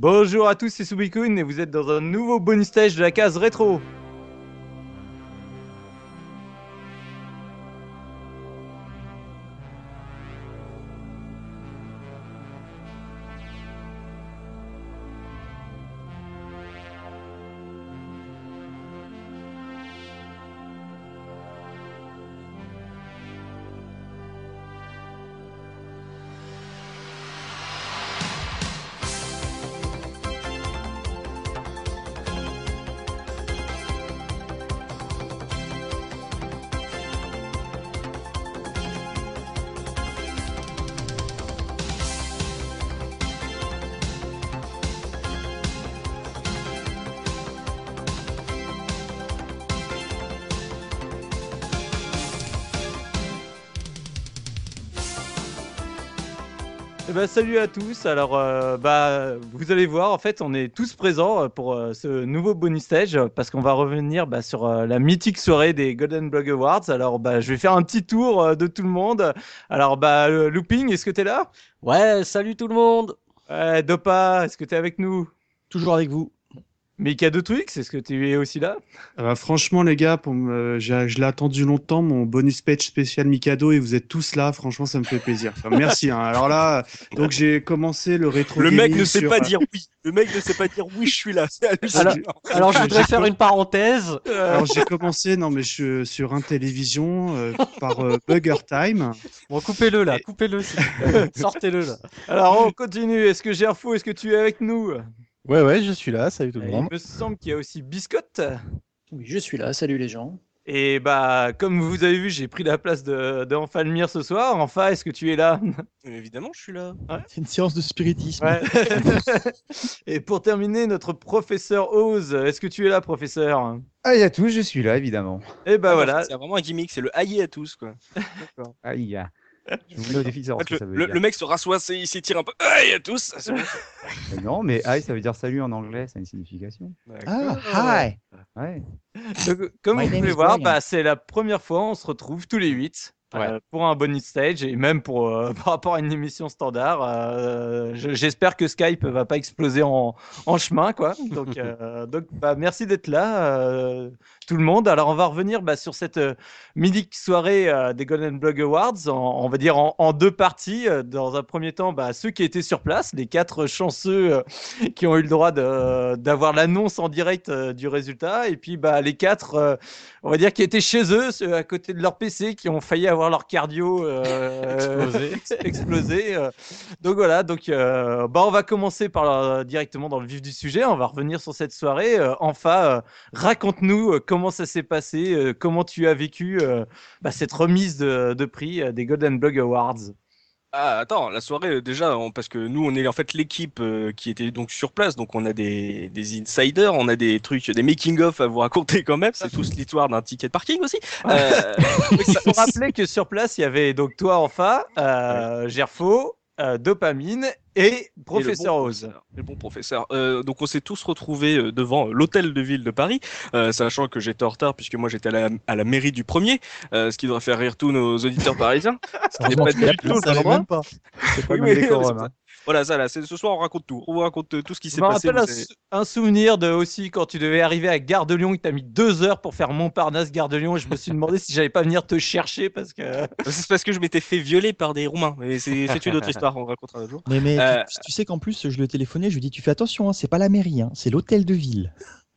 Bonjour à tous, c'est Subikun et vous êtes dans un nouveau bonus stage de la case rétro. Ben, salut à tous. Alors, euh, bah, vous allez voir, en fait, on est tous présents euh, pour euh, ce nouveau bonus stage parce qu'on va revenir bah, sur euh, la mythique soirée des Golden Blog Awards. Alors, bah, je vais faire un petit tour euh, de tout le monde. Alors, bah, Looping, est-ce que t'es là? Ouais, salut tout le monde Ouais, Dopa, est-ce que t'es avec nous? Toujours avec vous. Mikado Twix, est-ce que tu es aussi là? Euh, franchement, les gars, pour me- j'ai- je l'ai attendu longtemps, mon bonus page spécial Mikado, et vous êtes tous là. Franchement, ça me fait plaisir. Enfin, merci. hein. Alors là, donc j'ai commencé le rétro. Le mec ne sait sur, pas euh, dire oui. Le mec ne sait pas dire oui, je suis là. Alors, je voudrais faire une parenthèse. Alors j'ai commencé, non mais je sur un télévision euh, par euh, Bugger Time. Bon, coupez-le là, Et- coupez-le. Sortez-le là. Alors, on continue. Est-ce que Gerfo, est-ce que tu es avec nous? Ouais, ouais, je suis là, salut tout le monde. Il me semble qu'il y a aussi Biscotte. Oui, je suis là. Salut les gens. Et bah, comme vous avez vu, j'ai pris la place de, de Enfalmir ce soir. Enfin, est-ce que tu es là? Mais évidemment, je suis là. C'est une séance de spiritisme. Ouais. Et pour terminer, notre professeur Oz. Est-ce que tu es là, professeur? Aïe à tous, je suis là évidemment. Et bah voilà. C'est vraiment un gimmick, c'est le haï à tous, quoi. Aïe. Le, mec se rassoit, il s'étire un peu. Aïe à tous. Mais non, mais aïe, ça veut dire salut en anglais, ça a une signification. Ah, hi Ouais. Donc, comme My vous pouvez is voir, bah, c'est la première fois on se retrouve tous les 8 Ouais. pour un bonus stage et même pour, euh, par rapport à une émission standard. euh, je- J'espère que Skype va pas exploser en, en chemin. Quoi. Donc, euh, donc bah, merci d'être là, euh, tout le monde. Alors, on va revenir bah, sur cette euh, mythique soirée euh, des Golden Blog Awards, en- on va dire en, en deux parties. Euh, Dans un premier temps, bah, ceux qui étaient sur place, les quatre chanceux euh, qui ont eu le droit d'avoir l'annonce en direct euh, du résultat, et puis bah, les quatre, euh, on va dire, qui étaient chez eux, à côté de leur PC, qui ont failli avoir leur cardio euh, Explosé. euh. Donc voilà, donc euh, bah, on va commencer par euh, directement dans le vif du sujet. On va revenir sur cette soirée. Enfin, raconte-nous comment ça s'est passé, comment tu as vécu bah, cette remise de, de prix des Golden Blog Awards. Ah, attends, la soirée, euh, déjà, on- parce que nous, on est en fait l'équipe euh, qui était donc sur place, donc on a des, des insiders, on a des trucs, des making-of à vous raconter quand même. C'est tous l'histoire d'un ticket de parking aussi. Euh, Il faut rappeler que sur place, il y avait donc toi, enfin, euh, Gerfo, euh, Dopamine et Professeur Et le bon Oz. professeur, Le bon professeur. Euh, donc on s'est tous retrouvés euh, devant l'hôtel de ville de Paris, euh, sachant que j'étais en retard puisque moi j'étais à la, à la mairie du premier, euh, ce qui devrait faire rire tous nos auditeurs parisiens. Ce qui n'est pas du tout le même pas. C'est pas Oui, le même décorum, hein. Voilà, ça là, c'est- ce soir on raconte tout. On raconte euh, tout ce qui Je s'est me passé. rappelle un, vous avez- sou- un souvenir de aussi quand tu devais arriver à Gare de Lyon et que tu as mis deux heures pour faire Montparnasse, Gare de Lyon. Et je me suis demandé si j'allais pas venir te chercher parce que. C'est parce que je m'étais fait violer par des Roumains. Mais c'est une autre histoire, on racontera un autre jour. Mais, mais tu- Euh, tu, sais qu'en plus, je lui ai téléphoné, je lui ai dit Tu fais attention, hein, c'est pas la mairie, hein, c'est l'hôtel de ville.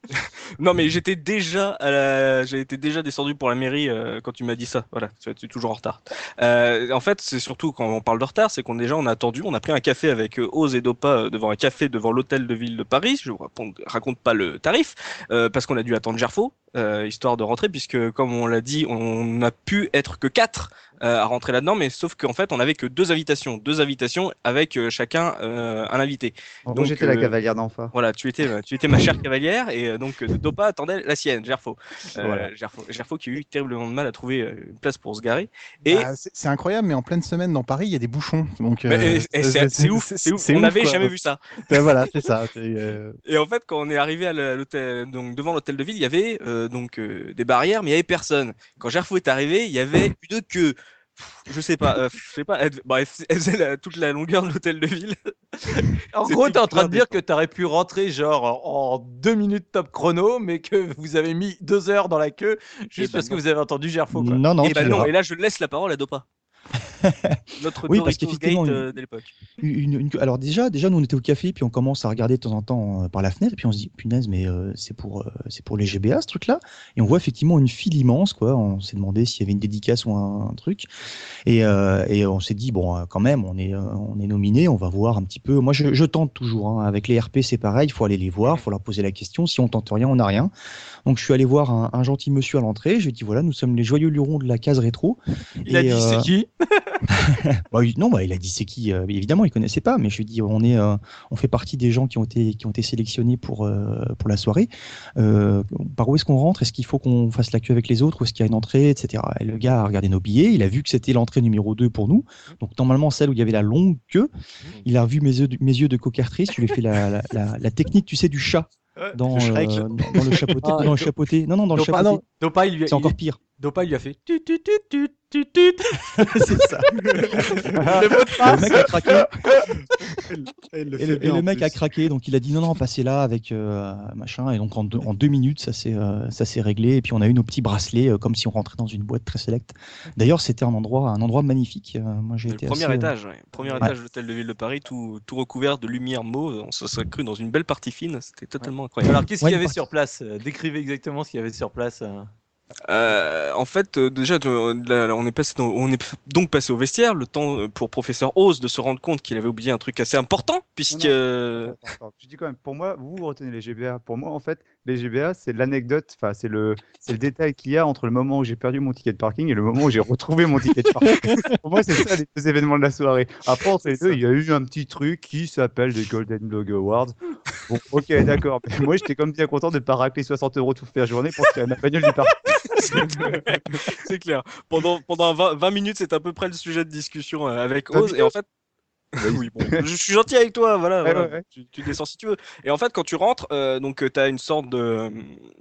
Non, mais j'étais déjà, la... déjà descendu pour la mairie euh, quand tu m'as dit ça. Voilà, tu es toujours en retard. Euh, en fait, c'est surtout quand on parle de retard, c'est qu'on déjà on a attendu, on a pris un café avec euh, Oz et Dopa devant un café devant l'hôtel de ville de Paris. Je vous raconte, pas le tarif parce qu'on a dû attendre Gerfo euh, histoire de rentrer puisque comme on l'a dit, on n'a pu être que quatre euh, à rentrer là-dedans, mais sauf qu'en fait on avait que deux invitations, deux invitations avec euh, chacun euh, un invité. En Donc, j'étais la cavalière d'enfant. Voilà, tu étais, tu étais ma chère cavalière et euh, donc Dopa attendait la sienne, Gerfo. Euh, Voilà. Gerfo, Gerfo qui a eu terriblement de mal à trouver une place pour se garer. Et Bah, c'est incroyable, mais en pleine semaine dans Paris, il y a des bouchons. Donc, euh, c'est ouf, c'est ouf. On n'avait jamais vu ça. Ben voilà, c'est ça. euh, Et en fait, quand on est arrivé à l'hôtel, donc devant l'hôtel de ville, il y avait euh, donc euh, des barrières, mais il y avait personne. Quand Gerfo est arrivé, il y avait une queue. je sais pas, euh, je sais pas. Elle, bref, elle faisait la- toute la longueur de l'hôtel de ville. En gros, t'es en train de dire que t'aurais pu rentrer genre en deux minutes top chrono, mais que vous avez mis deux heures dans la queue juste bah parce que vous avez entendu Gerfo. Quoi. Non, non, et tu bah non, et là je laisse la parole à Dopa. Notre Oui, parce qu'effectivement, euh, de l'époque. Une- une- alors déjà, déjà, nous on était au café, puis on commence à regarder de temps en temps euh, par la fenêtre, puis on se dit punaise, mais euh, c'est pour, euh, c'est pour les GBA ce truc-là. Et on voit effectivement une file immense, quoi. On s'est demandé s'il y avait une dédicace ou un, un truc. Et, euh, et on s'est dit bon, quand même, on est, on est nominé, on va voir un petit peu. Moi, je, je tente toujours. hein. Avec les RP, c'est pareil. Il faut aller les voir, il faut leur poser la question. Si on tente rien, on n'a rien. Donc je suis allé voir un, un gentil monsieur à l'entrée. Je lui ai dit voilà, nous sommes les joyeux lurons de la case rétro. Il a dit euh, c'est qui? bah, non, bah, il a dit c'est qui euh, Évidemment, il connaissait pas, mais je lui ai dit on est, euh, on fait partie des gens qui ont été, qui ont été sélectionnés pour euh, pour la soirée. Par où est-ce qu'on rentre? Est-ce qu'il faut qu'on fasse la queue avec les autres ou est-ce qu'il y a une entrée, etc. Et le gars a regardé nos billets, il a vu que c'était l'entrée numéro 2 pour nous. Donc normalement celle où il y avait la longue queue. Il a revu mes yeux, mes yeux de cocartrice. Je lui ai fait la, la, la, la technique, tu sais, du chat. Ouais, Dans, le Shrek. euh, dans, dans le chapeauté, Ah, dans le chapeauté. Non, non, dans le chapeauté. non, Dopa, il lui a, C'est encore pire. Dopa, il lui a fait tut, tut, tut, tut, tut, tut. c'est ça. Le mot de Le mec a craqué. Le Et le, et mec plus. a craqué, donc il a dit non, non, passez là avec euh, machin. Et donc en deux, en deux minutes, ça s'est euh, ça s'est réglé. Et puis on a eu nos petits bracelets, euh, comme si on rentrait dans une boîte très sélecte. D'ailleurs, c'était un endroit, un endroit magnifique. Euh, moi, j'ai Le été premier assez, euh, étage, ouais. premier Ouais. étage de l'hôtel de ville de Paris, tout, tout recouvert de lumière mauve. On se serait cru dans une belle partie fine. C'était totalement incroyable. Alors, qu'est-ce qu'il y avait sur place Euh, Décrivez exactement ce qu'il y avait sur place. euh. Euh, en fait, euh, déjà, là, on est passé, dans- on est donc passé au vestiaire. Le temps pour professeur Oz de se rendre compte qu'il avait oublié un truc assez important, puisque Non, Attends, attends, Je dis quand même, pour moi, vous, vous retenez les GBA. Pour moi, en fait, les GBA, c'est l'anecdote, enfin, c'est le, c'est le détail qu'il y a entre le moment où j'ai perdu mon ticket de parking et le moment où j'ai retrouvé mon ticket de parking. pour moi, c'est ça les deux événements de la soirée. Après, entre les deux, il y a eu un petit truc qui s'appelle les Golden Blog Awards. Bon, ok, d'accord. Moi, j'étais comme bien content de ne pas racler 60 euros toute la journée pour tirer ma bagnole du parking. c'est clair. Pendant, pendant 20, 20 minutes, c'est à peu près le sujet de discussion euh, avec Oz. Et en fait, oui, bon, je suis gentil avec toi, voilà. Ouais, voilà. ouais, ouais. Tu, tu descends si tu veux. Et en fait, quand tu rentres, euh, donc tu as une sorte de,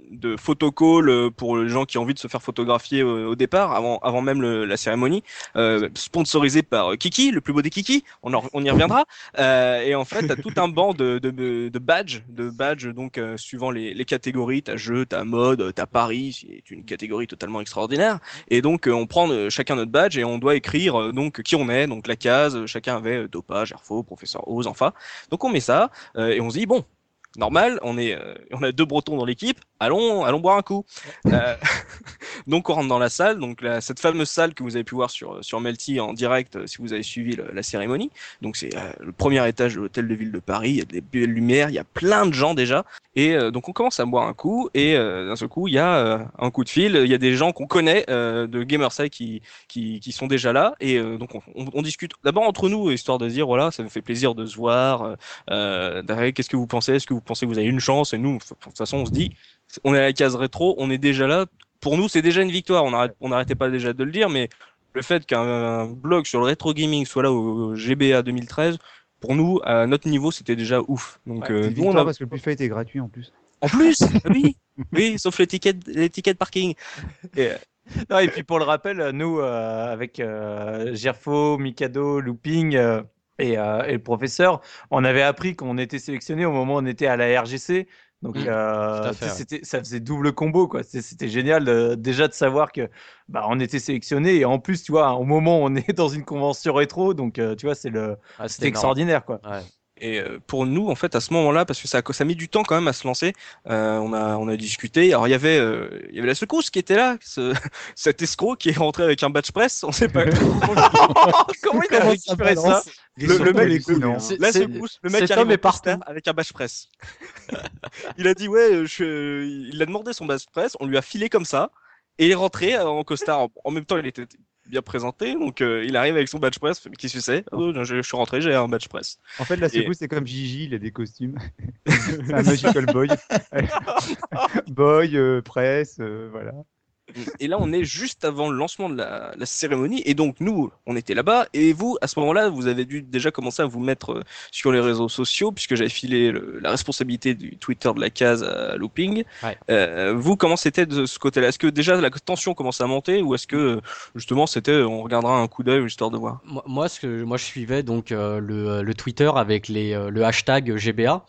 de photocall euh, pour les gens qui ont envie de se faire photographier euh, au départ, avant, avant même le- la cérémonie, euh, sponsorisé par euh, Kiki, le plus beau des Kiki. On, en- on y reviendra. Euh, et en fait, tu as tout un banc de, de, de badges, de badges donc euh, suivant les, les catégories. T'as jeu, t'as mode, t'as Paris, c'est une catégorie totalement extraordinaire. Et donc, euh, on prend euh, chacun notre badge et on doit écrire euh, donc qui on est, donc la case. euh, Chacun avait euh, dopage, Airfo, professeur Oz, enfin. Donc on met ça euh, et on se dit bon, normal, on est, euh, on a deux Bretons dans l'équipe. Allons, allons boire un coup. Euh, donc on rentre dans la salle, donc la- cette fameuse salle que vous avez pu voir sur sur Melty en direct euh, si vous avez suivi la cérémonie. Donc c'est euh, le premier étage de l'hôtel de ville de Paris. Il y a des belles lumières, il y a plein de gens déjà. Et euh, donc on commence à boire un coup et d'un seul coup il y a un coup de fil. Il y a des gens qu'on connaît de Gamerside qui, qui qui sont déjà là et donc on, on- on discute d'abord entre nous histoire de dire voilà ça nous fait plaisir de se voir. qu'est-ce que vous pensez? Est-ce que vous pensez que vous avez une chance? Et nous, de toute façon, on se dit, on est à la case rétro, on est déjà là. Pour nous, c'est déjà une victoire. On n'arrêtait pas déjà de le dire, mais le fait qu'un blog sur le rétro gaming soit là au GBA 2013, pour nous, à notre niveau, c'était déjà ouf. Donc, euh, nous, on victoire a... parce que le buffet était gratuit en plus. en plus, oui, oui, sauf les tickets, les tickets de parking. Et, euh, Non, et puis pour le rappel, nous, euh, avec euh, Gerfo, Mikado, Looping euh, et, euh, et le professeur, on avait appris qu'on était sélectionné au moment où on était à la RGC. Donc, Mm, euh, c'était, ça faisait double combo, quoi. C'était, génial déjà de savoir que bah, on était sélectionné. Et en plus, tu vois, au moment où on est dans une convention rétro, donc euh, tu vois, c'est le, Ah, c'était extraordinaire, quoi. Ouais. Et euh, pour nous, en fait, à ce moment-là, parce que ça, a- ça a mis du temps quand même à se lancer, euh, on a, on a discuté. Alors il y avait, euh, il y avait la secousse qui était là, ce, cet escroc qui est rentré avec un badge presse. On sait pas. Comment il a récupéré ça Le, le mec, hein. C'est- la secousse, le mec arrive est avec un badge presse. il a dit ouais, je, il a demandé son badge presse, on lui a filé comme ça, et il est rentré euh, en costard. En même temps, il était bien présenté, donc euh, il arrive avec son badge que c'est Oh, je, je suis rentré, j'ai un badge presse. En fait, la Et- secousse, c'est comme Gigi, il a des costumes. c'est un magical boy. boy, euh, presse, euh, voilà. Et là, on est juste avant le lancement de la, la cérémonie. Et donc, nous, on était là-bas. Et vous, à ce moment-là, vous avez dû déjà commencer à vous mettre euh, sur les réseaux sociaux, puisque j'avais filé le- la responsabilité du Twitter de la case à Looping. Ouais. Euh, vous, comment c'était de ce côté-là? Est-ce que déjà la tension commençait à monter ou est-ce que justement c'était on regardera un coup d'œil histoire de voir? Moi, moi, ce que moi je suivais donc euh, le, le Twitter avec les, le hashtag GBA.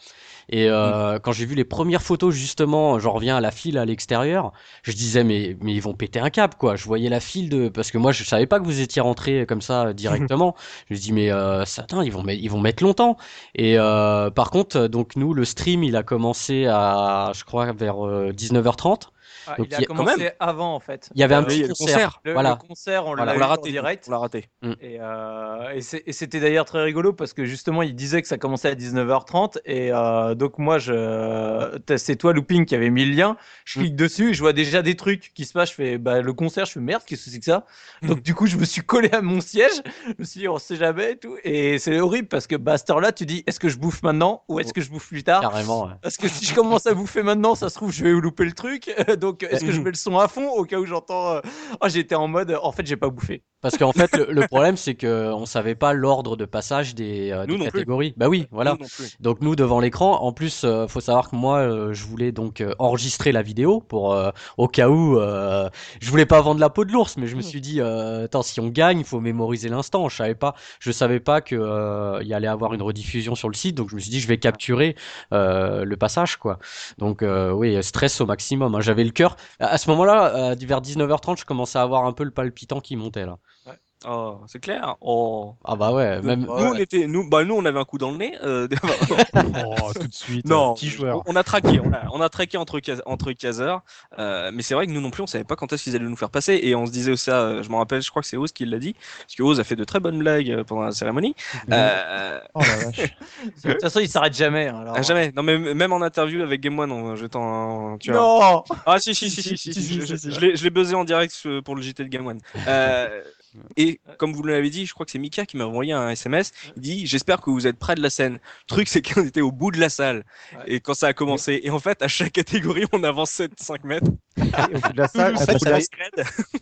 Et euh, quand j'ai vu les premières photos justement, j'en reviens à la file à l'extérieur, je disais mais mais ils vont péter un câble quoi. Je voyais la file de parce que moi je savais pas que vous étiez rentré comme ça euh, directement. je me dis mais euh, attends, ils vont mettre, ils vont mettre longtemps. Et euh, par contre euh, donc nous le stream il a commencé à je crois vers euh, 19h30. Ah, Donc, il a il quand commencé même. avant en fait. Il y a un Euh, petit concert. concert. Le, voilà. le concert, on l'a raté, en direct. on l'a raté. Et, euh, et c'était d'ailleurs très rigolo parce que justement, il disait que ça commençait à 19h30. Et euh, donc, moi, je... c'est toi, Looping, qui avait mis le lien. Je clique dessus et je vois déjà des trucs qui se passent. Je fais bah, le concert, je fais merde, qu'est-ce que c'est que ça? Donc, du coup, je me suis collé à mon siège. Je me suis dit, on sait jamais et tout. Et c'est horrible parce que bah, à cette heure-là, tu dis, est-ce que je bouffe maintenant ou est-ce que je bouffe plus tard? Carrément. ouais. Parce que si je commence à bouffer maintenant, ça se trouve, je vais louper le truc. Donc, est-ce que je mets le son à fond au cas où j'entends. euh, Oh, j'étais en mode, en fait, j'ai pas bouffé. Parce qu'en fait, le, le problème, c'est que on savait pas l'ordre de passage des, euh, Nous des non plus. catégories. Bah oui, voilà. Nous. Donc nous devant l'écran. En plus, euh, faut savoir que moi, euh, je voulais donc euh, enregistrer la vidéo pour euh, au cas où. euh, je voulais pas vendre la peau de l'ours, mais je me suis dit, euh, attends, si on gagne, il faut mémoriser l'instant. Je savais pas, je savais pas que euh, il y allait avoir une rediffusion sur le site, donc je me suis dit, je vais capturer euh, le passage, quoi. Donc euh, oui, stress au maximum. hein. J'avais le cœur. À à ce moment-là, euh, vers 19h30, je commençais à avoir un peu le palpitant qui montait là. Oh, c'est clair. Oh. Ah bah ouais, même. Nous, on était, nous, bah, nous, on avait un coup dans le nez. euh, Oh, tout de suite. non, Petit joueur. on a traqué, on a, on a traqué entre, cas- entre caseurs. Euh, mais c'est vrai que nous non plus, on savait pas quand est-ce qu'ils allaient nous faire passer. Et on se disait aussi, ça, euh, je me rappelle, je crois que c'est Oz qui l'a dit, parce que Oz a fait de très bonnes blagues euh, pendant la cérémonie. Euh, Oh la vache. De toute façon, il s'arrête jamais. hein, alors. ah, jamais. Non, mais même en interview avec Game One. Tu vois. Non Ah si si si si, si, si, je l'ai- je l'ai buzzé en direct euh, pour le JT de Game One. Et comme vous l'avez dit, je crois que c'est Mika qui m'a envoyé un SMS. Il dit j'espère que vous êtes près de la scène. Le truc c'est qu'on était au bout de la salle et quand ça a commencé. Et en fait à chaque catégorie on avançait de 5 mètres. Et au bout de la salle, la-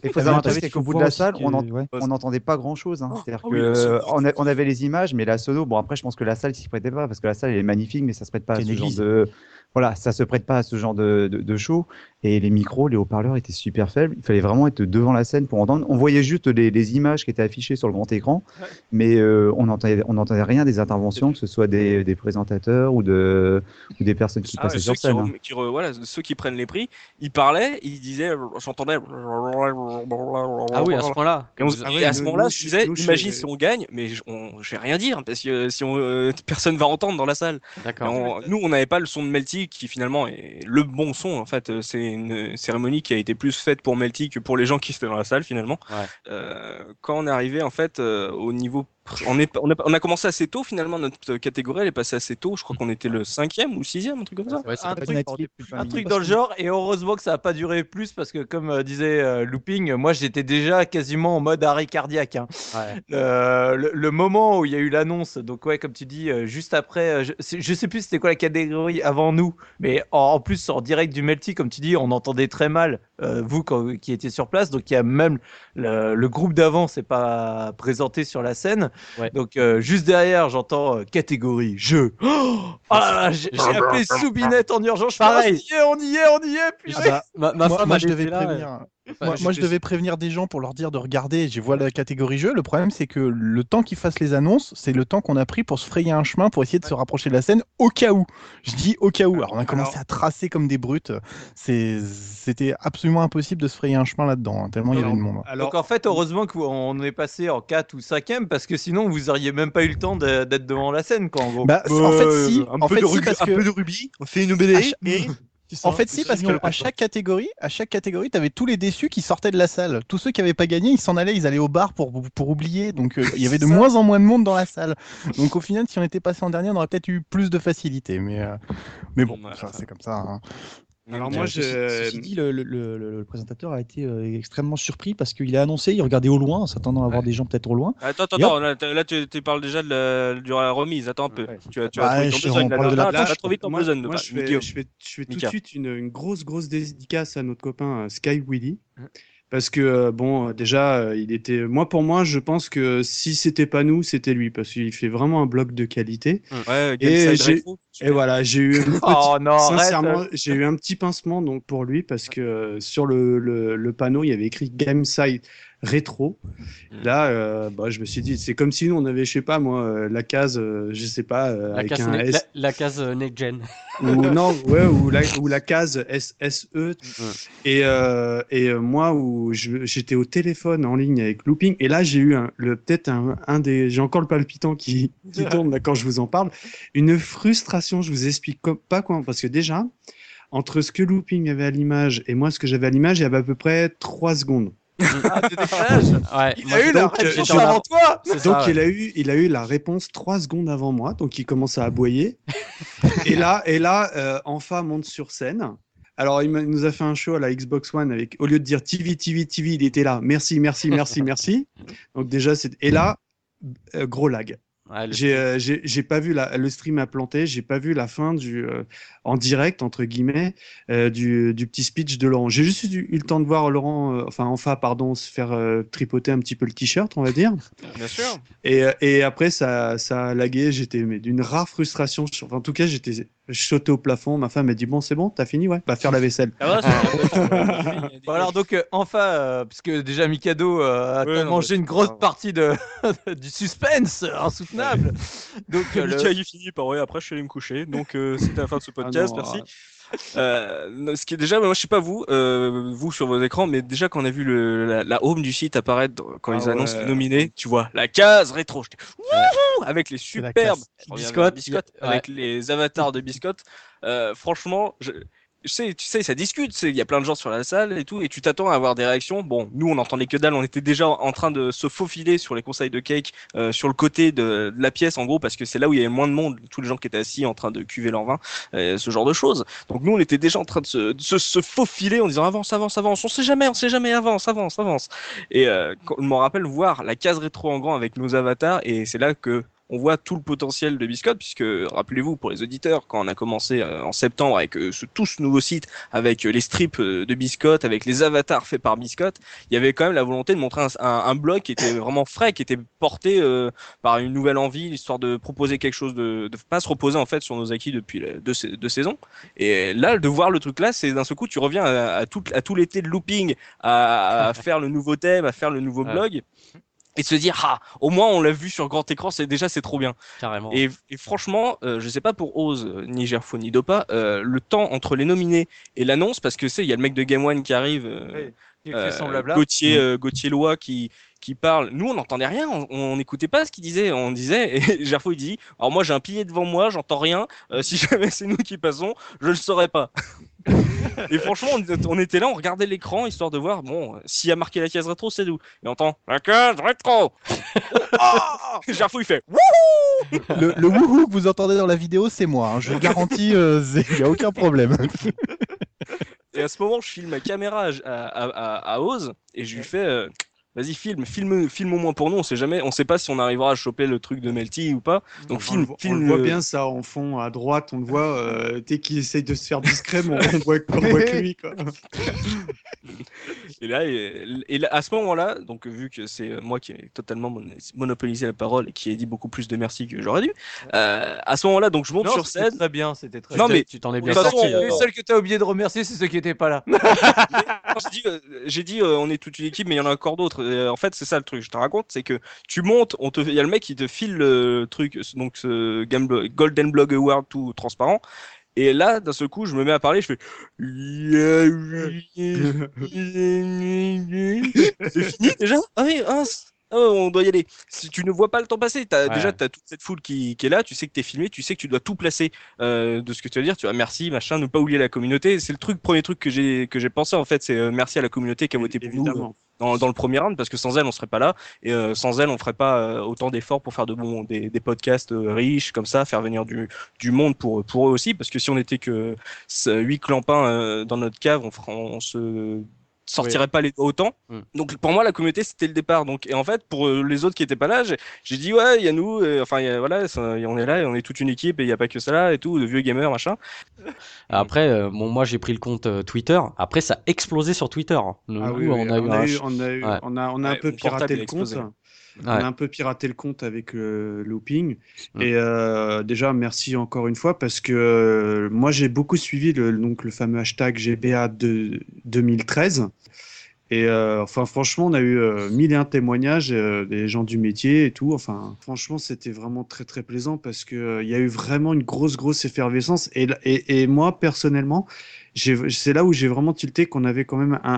il faut savoir qu'au bout de la aussi salle, que- on en- ouais. on n'entendait pas grand chose. Oh, C'est-à-dire ah que on, a- on avait les images, mais la sono, bon après je pense que la salle s'y prêtait pas parce que la salle elle est magnifique, mais ça se prête pas à ce genre de voilà, ça se prête pas à ce genre de, de, de show. Et les micros, les haut-parleurs étaient super faibles. Il fallait vraiment être devant la scène pour entendre. On voyait juste les, les images qui étaient affichées sur le grand écran, Ouais. mais euh, on n'entendait on rien des interventions, que ce soit des, des présentateurs ou de ou des personnes qui Ah passaient sur qui, scène. hein. qui re- voilà, ceux qui prennent les prix, ils parlaient, ils disaient, j'entendais. Ah oui, à ce point-là. Et, on se- Ah et ouais, à ce moment-là, je disais, imagine si on gagne, mais je, on, je vais rien dire parce que si on, euh, personne va entendre dans la salle. D'accord. on- nous, on n'avait pas le son de Melty qui finalement est le bon son. En fait, Euh, c'est une cérémonie qui a été plus faite pour Melty que pour les gens qui étaient dans la salle finalement. Ouais. Euh, quand on est arrivé en fait euh, au niveau, on, est, on, a, on a commencé assez tôt finalement. Notre catégorie elle est passée assez tôt. Je crois qu'on était le cinquième ou sixième, un truc comme ça. Ouais, c'est un truc, Netflix. un truc dans le genre, et heureusement que ça n'a pas duré plus parce que, comme euh, disait euh, Looping, moi j'étais déjà quasiment en mode arrêt cardiaque. hein. Ouais. Euh, le, le moment où il y a eu l'annonce, donc ouais, comme tu dis, euh, juste après, euh, je, c'est- je sais plus c'était quoi la catégorie avant nous, mais en, en plus en direct du Melty, comme tu dis, on entendait très mal euh, vous quand, qui étiez sur place, donc il y a même le, le groupe d'avant s'est pas présenté sur la scène, Ouais. donc euh, juste derrière j'entends euh, catégorie jeu. Oh, là là, j'ai appelé Soubinette en urgence. Je fais, Pareil. Ah, on y est, on y est, on y est. Puis Ah bah, Ma, ma moi, femme moi, je devais là, prévenir. Moi, moi, je devais prévenir des gens pour leur dire de regarder. Je vois la catégorie jeu. Le problème, c'est que le temps qu'ils fassent les annonces, c'est le temps qu'on a pris pour se frayer un chemin pour essayer de se rapprocher de la scène au cas où. Je dis au cas où. Alors, on a commencé à tracer comme des brutes. C'était absolument impossible de se frayer un chemin là-dedans, hein, tellement il y avait de monde. Donc en fait, heureusement qu'on est passé en 4 ou 5ème parce que sinon vous auriez même pas eu le temps d'être devant la scène quoi en gros. Bah, en fait, si. un En peu fait, de si, parce un que- peu de rugby. On fait une BD et En fait, si, parce qu'à chaque catégorie, à chaque catégorie, tu avais tous les déçus qui sortaient de la salle. Tous ceux qui n'avaient pas gagné, ils s'en allaient, ils allaient au bar pour, pour oublier. Donc, euh, il y avait de ça. moins en moins de monde dans la salle. Donc, au final, si on était passé en dernier, on aurait peut-être eu plus de facilité. Mais, euh, mais bon, c'est comme ça. hein. Alors Euh, moi, Ceci- je... ceci dit, le, le- le- le présentateur a été euh, extrêmement surpris parce qu'il a annoncé, il regardait au loin, en s'attendant à voir Ouais. des gens peut-être au loin. Attends, attends, attends, là, t- là, tu, tu parles déjà de la, de la remise. Attends un peu. Ouais. Tu, as- tu as Bah, t'as trouvé ton moi, besogne, moi, je, fais, je, fais, je fais tout de suite une, une grosse, grosse dédicace à notre copain euh, Sky Willy. Parce que, euh, bon, euh, déjà, euh, il était. Moi, pour moi, je pense que si c'était pas nous, c'était lui. Parce qu'il fait vraiment un bloc de qualité. Ouais, Et. Et voilà, j'ai eu. Oh non, Sincèrement, j'ai eu un petit pincement donc pour lui parce que sur le, le, le panneau, il y avait écrit Gameside Rétro. Mm. Là, euh, bah, je me suis dit, c'est comme si nous, on avait, je sais pas moi, euh, la case, euh, je sais pas, euh, La avec case, un ne- S. la, la case next gen. ou non, ouais, ou la, ou la case SSE. Et, euh, et euh, moi, où je- j'étais au téléphone en ligne avec Looping, et là, j'ai eu un, le peut-être un, un des, j'ai encore le palpitant qui, qui tourne là quand je vous en parle, une frustration. Je vous explique co- pas quoi, parce que déjà, entre ce que Looping avait à l'image et moi, ce que j'avais à l'image, il y avait à peu près trois secondes. Ah, de décalage. Ouais, Il moi, a eu la donc, réponse j'étais en- avant toi. c'est Donc ça, ouais. il a eu, il a eu la réponse trois secondes avant moi, donc il commence à aboyer. et là, et là, euh, Enfa monte sur scène. Alors il nous a fait un show à la Xbox One avec, au lieu de dire TV, TV, TV, il était là. Merci, merci, merci, merci. Donc déjà c'est, et là, euh, gros lag. Ouais, J'ai, euh, j'ai, j'ai pas vu la, le stream a planté, j'ai pas vu la fin du, euh, en direct entre guillemets, euh, du, du petit speech de Laurent. J'ai juste eu, eu le temps de voir Laurent, euh, enfin Enfa pardon, se faire euh, tripoter un petit peu le t-shirt, on va dire. Bien sûr. Et, euh, et après, ça, ça a lagué. J'étais mais d'une rare frustration. enfin, en tout cas, j'étais je sautais au plafond. Ma femme m'a dit Bon, c'est bon, t'as fini Ouais, va faire la vaisselle. Ah ouais, Bon, alors donc euh, enfin, euh, parce que déjà Mikado euh, a non, mangé mais une grosse pas partie de du suspense insoutenable. Donc euh, le- il finit par ouais, après je suis allé me coucher. Donc euh, c'était la fin de ce podcast, Ah non, merci. Euh, ce qui est déjà, moi je sais pas vous, euh, vous sur vos écrans, mais déjà quand on a vu le, la, la home du site apparaître quand Ah ils annoncent les nominés, tu vois la case rétro, wouhou avec les superbes case. je reviens Biscotte, vers Biscotte, ouais. avec les avatars de biscotte. Euh, franchement, je, je sais, tu sais, ça discute, il y a plein de gens sur la salle et tout, et tu t'attends à avoir des réactions. Bon, nous on entendait que dalle, on était déjà en train de se faufiler sur les conseils de cake, euh, sur le côté de, de la pièce en gros, parce que c'est là où il y avait moins de monde, tous les gens qui étaient assis en train de cuver leur vin, euh, ce genre de choses. Donc nous on était déjà en train de se, de se, se faufiler en disant avance, avance, avance, on sait jamais, on sait jamais, avance, avance, avance. Et euh, je me rappelle voir la case rétro en grand avec nos avatars, et c'est là que on voit tout le potentiel de Biscotte, puisque rappelez-vous pour les auditeurs, quand on a commencé euh, en septembre avec euh, ce tout ce nouveau site, avec euh, les strips de Biscotte, avec les avatars faits par Biscotte, il y avait quand même la volonté de montrer un, un, un blog qui était vraiment frais, qui était porté euh, par une nouvelle envie, l'histoire de proposer quelque chose de, de pas se reposer en fait sur nos acquis depuis deux, sais- deux saisons. Et là, de voir le truc là, c'est d'un seul coup, tu reviens à, à tout, à tout l'été de looping, à, à faire le nouveau thème, à faire le nouveau blog. Et de se dire, ah, au moins on l'a vu sur grand écran, c'est déjà c'est trop bien. carrément. Et, et franchement, euh, je sais pas pour Oz, ni Gerfo, ni Dopa, euh, le temps entre les nominés et l'annonce, parce que c'est, il y a le mec de Game One qui arrive, euh, Oui, qui fait euh. Gauthier, euh, Gauthier Lois qui qui parle. Nous, on n'entendait rien, on- on n'écoutait pas ce qu'il disait. On disait, et Gerfo il dit, alors moi j'ai un pilier devant moi, j'entends rien. euh, si jamais c'est nous qui passons, je le saurais pas. Et franchement, on, était là, on regardait l'écran histoire de voir, bon, euh, s'il y a marqué la case rétro, c'est d'où? Et on entend la case rétro. oh il fait. Le, le wouhou que vous entendez dans la vidéo, c'est moi. hein. Je garantis, il n'y a aucun problème. Et à ce moment, je filme ma caméra à, à, à, à Oz et je lui fais euh, Vas-y, filme, filme, filme au moins pour nous. On sait jamais, on sait pas si on arrivera à choper le truc de Melty ou pas. Donc on, filme, on le voit le- bien ça en fond à droite, on le voit euh, dès qu'il essaye de se faire discret, mais on voit, on voit que lui. Quoi. Et là, et, et là, à ce moment-là, donc vu que c'est euh, moi qui ai totalement mon- monopolisé la parole et qui ai dit beaucoup plus de merci que j'aurais dû, euh, à ce moment-là, donc je monte Non, sur c'était scène. très bien, c'était très Non, bien. mais- tu t'en es de bien toute façon, sorti. on- Les seuls que tu as oublié de remercier, c'est ceux qui étaient pas là. J'ai dit, euh, j'ai dit, euh, on est toute une équipe, mais il y en a encore d'autres. Euh, en fait, c'est ça le truc. Je te raconte, c'est que tu montes, on te, il y a le mec qui te file le truc, donc ce Golden Blog Award tout transparent. Et là, d'un seul coup, je me mets à parler, je fais. C'est fini déjà? Ah oui, ah, ah, on doit y aller. Si tu ne vois pas le temps passer, as, Ouais. déjà tu as toute cette foule qui, qui est là, tu sais que tu es filmé, tu sais que tu dois tout placer euh, de ce que tu vas dire. Tu vas merci, machin, ne pas oublier la communauté. C'est le truc, premier truc que j'ai que j'ai pensé en fait, c'est euh, merci à la communauté qui a voté pour nous. Dans, dans le premier round parce que sans elle on serait pas là. Et euh, sans elle on ferait pas euh, autant d'efforts pour faire de bons des, des podcasts euh, riches comme ça, faire venir du du monde pour pour eux aussi. Parce que si on était que huit clampins euh, dans notre cave, on, on se sortirait pas les autant. Mm. Donc pour moi la communauté c'était le départ. Donc et en fait pour euh, les autres qui étaient pas là, j'ai dit ouais il y a nous, euh, enfin il y a- voilà ça- on est là, et on est toute une équipe et il y a pas que ça là et tout, de vieux gamers machin. Après, euh, bon, moi j'ai pris le compte euh, Twitter. Après, ça a explosé sur Twitter. Nous, Ah oui, nous, oui, on a eu on a eu- Ouais. on a, on a Ouais, un peu piraté le compte. On a un peu piraté le compte avec le looping. Et euh, déjà, merci encore une fois parce que euh, moi, j'ai beaucoup suivi le, donc, le fameux hashtag GBA de 2013. Et euh, enfin, franchement, on a eu euh, mille et un témoignages euh, des gens du métier et tout. Enfin, franchement, c'était vraiment très très plaisant parce que euh, il y a eu vraiment une grosse grosse effervescence. Et, et, et moi, personnellement, c'est là où j'ai vraiment tilté qu'on avait quand même un,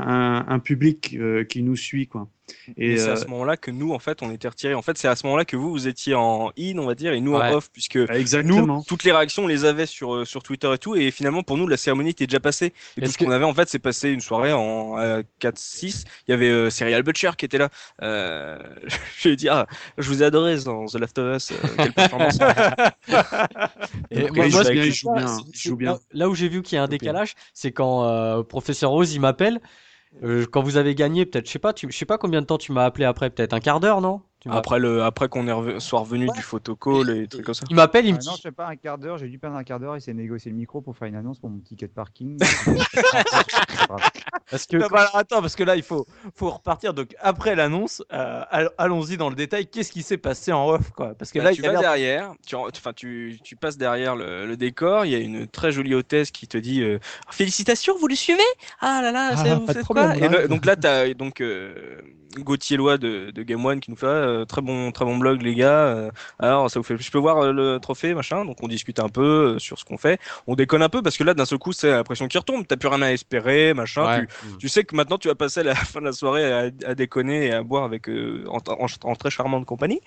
un, un public euh, qui nous suit, quoi. Et, Et c'est euh, à ce moment-là que nous en fait on était retirés. En fait c'est à ce moment-là que vous vous étiez en in on va dire et nous Ouais. en off puisque exactement. Nous, toutes les réactions, on les avait sur, euh, sur Twitter et tout, et finalement, pour nous, la cérémonie était déjà passée. Et tout ce qu'on avait, en fait, c'est passé une soirée en euh, 4-6. Il y avait euh, Serial Butcher qui était là. Euh, je vais dire, ah, je vous ai adoré dans The Last of Us. euh, quelle performance. Et moi, moi, je joue bien. Là, où j'ai vu qu'il y a un décalage, c'est quand euh, Professeur Rose il m'appelle. euh, quand vous avez gagné, peut-être, je sais pas, tu, je sais pas combien de temps tu m'as appelé après, peut-être un quart d'heure, non? Après le, après qu'on soit revenu du photocall et des trucs comme ça. Il m'appelle, il me Ah dit. non, je sais pas, un quart d'heure, j'ai dû perdre un quart d'heure, essayer de négocier le micro pour faire une annonce pour mon ticket de parking. Parce que Non, bah, attends, parce que là, il faut, faut repartir. Donc, après l'annonce, euh, all- allons-y dans le détail. Qu'est-ce qui s'est passé en off, quoi? Parce que Bah, là, tu il y a vas derrière, tu, en- enfin, tu, tu passes derrière le, le décor, il y a une très jolie hôtesse qui te dit euh, Félicitations, vous le suivez? Ah là là, Ah, c'est- vous problème, quoi? On Et là-. Donc là, tu as donc, euh, Gauthier Lois de, de Game One qui nous fait euh, très, bon, très bon blog, les gars. euh, alors, ça vous fait, je peux voir euh, le trophée, machin. Donc, on discute un peu sur ce qu'on fait. On déconne un peu parce que là, d'un seul coup, c'est la pression qui retombe. T'as plus rien à espérer, machin. Ouais. Tu, tu sais que maintenant, tu vas passer la fin de la soirée à, à déconner et à boire avec euh, en, en- en très charmante compagnie.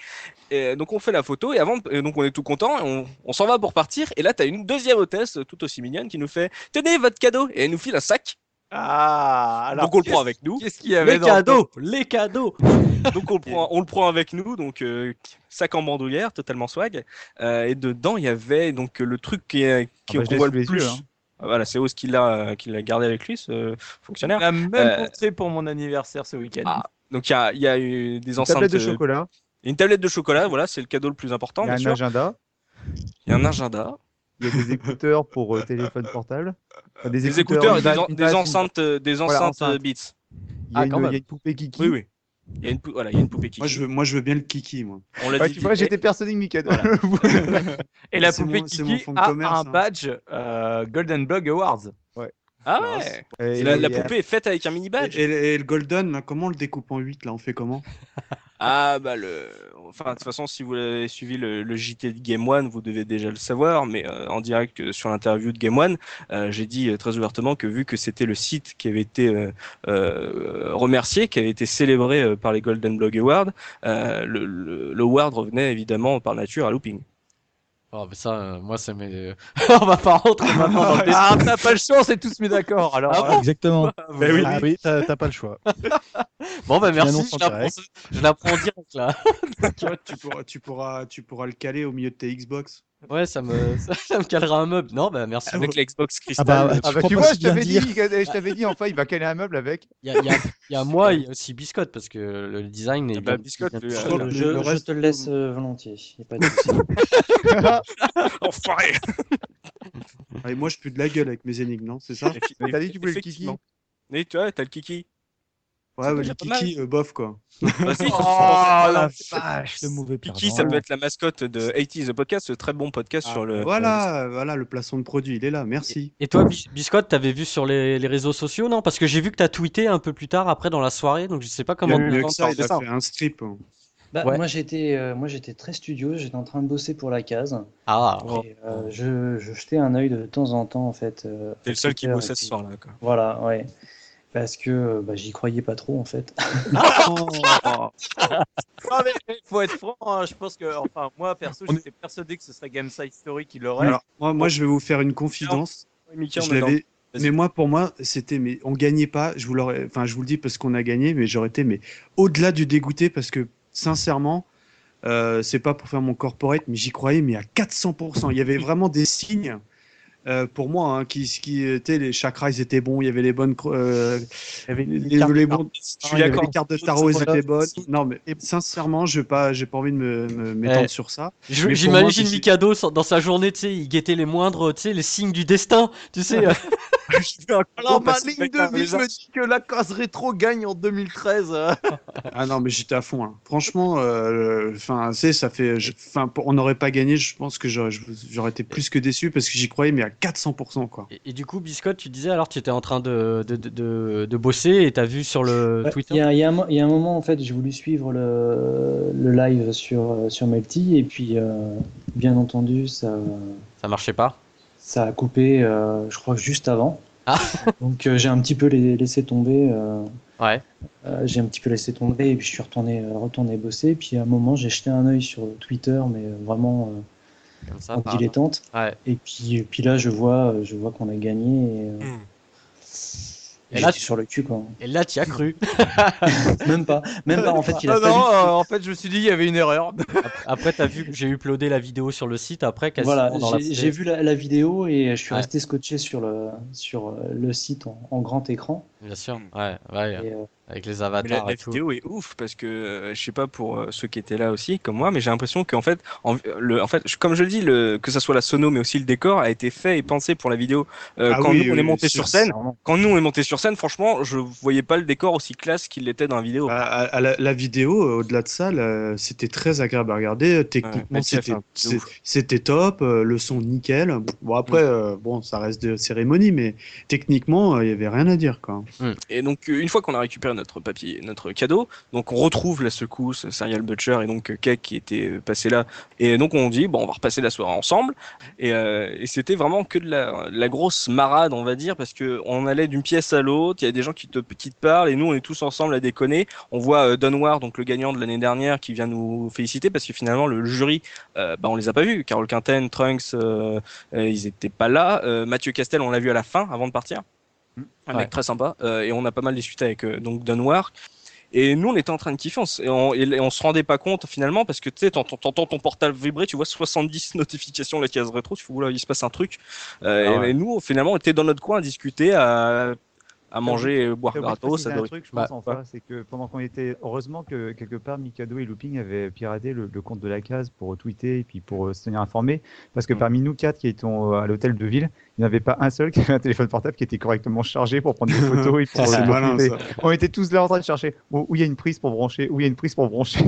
Et donc on fait la photo et avant, et donc on est tout content, et on, on s'en va pour partir et là t'as une deuxième hôtesse tout aussi mignonne qui nous fait tenez votre cadeau et elle nous file un sac. Ah, alors. donc on le prend avec nous. Qu'est-ce qu'il y avait les dans le- cadeaux, les cadeaux. Donc on le prend, on le prend avec nous donc euh, sac en bandoulière totalement swag Euh, et dedans il y avait donc le truc qui est qui Ah bah, voit le plus. yeux, hein. Voilà, c'est Ose qui l'a l'a gardé avec lui ce fonctionnaire. On a même Euh, montré pour mon anniversaire ce week-end. Ah, donc il y a, il y a eu des Une enceintes tablette de euh, chocolat, une tablette de chocolat, voilà, c'est le cadeau le plus important il y a un sûr. agenda, Il y a un agenda. Il y a des écouteurs pour euh, téléphone portable. Enfin, des, des écouteurs, des, en- des enceintes, euh, des Voilà, enceintes euh, enceinte. Beats. Il y a Ah, une- quand il y même. a une poupée Kiki. Oui, oui. Il y a une, pou- voilà, il y a une poupée qui. Moi je, veux, moi, je veux bien le kiki, moi. On l'a Ouais, dit. tu vois, j'étais persuadé que Mika. Et la poupée mon- mon Kiki de a commerce, un hein. badge euh, Golden Blog Awards. Ah ouais. Et Et la, poupée est faite avec un mini badge. Et, et- et le Golden, là, comment on le découpe en 8 là On fait comment? Ah bah le. Enfin de toute façon, si vous avez suivi le, le JT de Game One, vous devez déjà le savoir. Mais euh, en direct euh, sur l'interview de Game One, euh, j'ai dit très ouvertement que vu que c'était le site qui avait été euh, euh, remercié, qui avait été célébré euh, par les Golden Blog Awards, euh, le, le, le award revenait évidemment par nature à Looping. Oh, mais ça, euh, moi, ça m'est. on va pas rentrer maintenant dans le. Ah, t'as pas le choix, on s'est tous mis d'accord. Alors, Ah bon Exactement. Ben oui. Ah oui, t'as t'as pas le choix. Bon, bah Tu merci, l'annonces je en l'apprends, direct. je l'apprends en direct là. tu, pourras, tu, pourras, tu pourras le caler au milieu de tes Xbox. Ouais, ça me, ça, ça me calera un meuble. Non, bah merci. Avec beaucoup. la Xbox Ah Crystal. bah, euh, tu Ah bah, crois tu pas vois, je t'avais dire dit, je t'avais dit, enfin, il va caler un meuble avec. Il y a, il y a- il y a moi, il y a aussi Biscotte parce que le design est. Ah bah, Biscotte, euh, Je, le- je- te le laisse euh, volontiers. y a pas de souci. Enfoiré. Ah, et moi, je pue de la gueule avec mes énigmes, non C'est ça? Mais t'as dit que tu voulais le kiki. Mais tu vois, t'as le kiki? Ouais, ouais, le kiki, euh, bof quoi. Bah, Oh, la vache, le mauvais Kiki, ça peut être la mascotte de 80 The Podcast, ce très bon podcast sur le. Voilà, voilà, le placement de produit, il est là, merci. Et toi, Bis- Biscotte, t'avais vu sur les, les réseaux sociaux, non? Parce que j'ai vu que t'as tweeté un peu plus tard après dans la soirée, donc je sais pas comment. Il y a mieux que ça, il a fait un strip. hein. Bah, Ouais. Moi, j'étais euh, moi, j'étais très studio. J'étais en train de bosser pour la case. Ah, Et, euh, je, je jetais un œil de temps en temps, en fait. euh, T'es le seul qui et ce puis- soir-là. quoi. Voilà, ouais. Parce que euh, bah, j'y croyais pas trop, en fait. Non, mais faut être franc, hein, je pense que, enfin, moi perso, j'étais persuadé que ce serait Game Side Story qui l'aurait. Alors, moi, moi, je vais vous faire une confidence. Oui, Mickey, Je on est dans- l'avais, Mais moi, pour moi, c'était, mais on gagnait pas. Je vous l'aurais, enfin, je vous le dis parce qu'on a gagné, mais j'aurais été, mais au-delà du dégoûté parce que sincèrement, euh, c'est pas pour faire mon corporate, mais j'y croyais, mais à 400%. Il y avait vraiment des signes. Euh, pour moi, hein, qui, qui étaient les chakras, ils étaient bons, il y avait les bonnes, euh, Il y avait les, les cartes les de bons, Je suis d'accord. les cartes de tarot, elles étaient bonnes. Non, mais sincèrement, je vais pas, j'ai pas envie de me, me- m'étendre Ouais. sur ça. J'imagine Mikado dans sa journée, tu sais, il guettait les moindres, tu sais, les signes du destin, tu sais. Alors, ma ligne de vie, je me dis que la case rétro gagne en 2013. euh. Ah non, mais j'étais à fond. hein. Franchement, euh, enfin, sais, ça fait, enfin, on n'aurait pas gagné. Je pense que j'aurais, été plus que déçu parce que j'y croyais, mais à 400%, quoi. Et, et du coup, Biscotte, tu disais alors, tu étais en train de, de, de, de, de bosser et t'as vu sur le Ouais, Twitter Il y, a, y un, mo- il y a un moment, en fait, j'ai voulu suivre le, le live sur, euh, sur Melty, et puis, euh, bien entendu, ça, Ça marchait pas ça a coupé, euh, je crois, juste avant. Ah. Donc, euh, j'ai un petit peu la- laissé tomber. euh, Ouais. euh, j'ai un petit peu laissé tomber, et puis je suis retourné, retourné bosser. Puis, à un moment, j'ai jeté un œil sur Twitter, mais vraiment euh, Comme ça, en dilettante. Ouais. Et puis, puis là, je vois, je vois qu'on a gagné, et, euh, Hmm. Et là, sur le cul, quoi. Et là, tu as cru. Même pas, même pas. En fait, il a Ah fallu. non, euh, en fait, je me suis dit, il y avait une erreur. Après, t'as vu que j'ai uploadé la vidéo sur le site. Après, Voilà, la j'ai vu la, la vidéo et je suis Ouais. resté scotché sur le, sur euh, le site en, en grand écran. Bien sûr. Ouais, ouais. Et, euh, Avec les Mais la, avatars la et tout. vidéo est ouf parce que euh, je sais pas pour euh, ceux qui étaient là aussi comme moi, mais j'ai l'impression qu'en fait, en, le, en fait, comme je le dis, le, que ça soit la sono mais aussi le décor a été fait et pensé pour la vidéo. Euh, Ah quand oui, nous on oui, est monté sur scène, quand nous on est monté sur scène, franchement, je voyais pas le décor aussi classe qu'il l'était dans la vidéo. À, à- à la, la vidéo, euh, au-delà de ça, c'était très agréable à regarder. Techniquement, Ouais, c'était, top. euh, Le son nickel. Bon, après, euh, bon, ça reste de cérémonie, mais techniquement, euh, il y avait rien à dire, quoi. Et donc euh, une fois qu'on a récupéré notre papier, notre cadeau, donc on retrouve la secousse, Serial Butcher et donc euh, Keck qui était euh, passé là. Et donc on dit bon on va repasser la soirée ensemble. Et, euh, c'était vraiment que de la, grosse marade on va dire parce que on allait d'une pièce à l'autre, il y a des gens qui te, parlent et nous on est tous ensemble à déconner. On voit euh, Don donc le gagnant de l'année dernière qui vient nous féliciter parce que finalement le jury, euh, bah, on les a pas vus. Carol Quinten, Trunks, ils étaient pas là. Mathieu Castel on l'a vu à la fin avant de partir. Un Ouais. mec très sympa. Euh, et on a pas mal discuté avec euh, donc Dunwar. Et nous, on était en train de kiffer, on, et on, et on se rendait pas compte finalement parce que tu sais, t'entends ton portable vibrer, tu vois 70 notifications la case rétro, tu fais oula, il se passe un truc. Euh, Ah et- et, nous, finalement, on était dans notre coin à discuter, à, à manger, et boire gratos, un dormir. truc, je Bah, pense, enfin, c'est que pendant qu'on était, heureusement que quelque part Mikado et Looping avaient piraté le, le compte de la case pour tweeter et puis pour euh, se tenir informé, parce que Mm. parmi nous quatre qui étions euh, à l'hôtel de ville, il n'y en avait pas un seul qui avait un téléphone portable qui était correctement chargé pour prendre des photos et pour malin, ça. On était tous là en train de chercher où il y a une prise pour brancher, où il y a une prise pour brancher.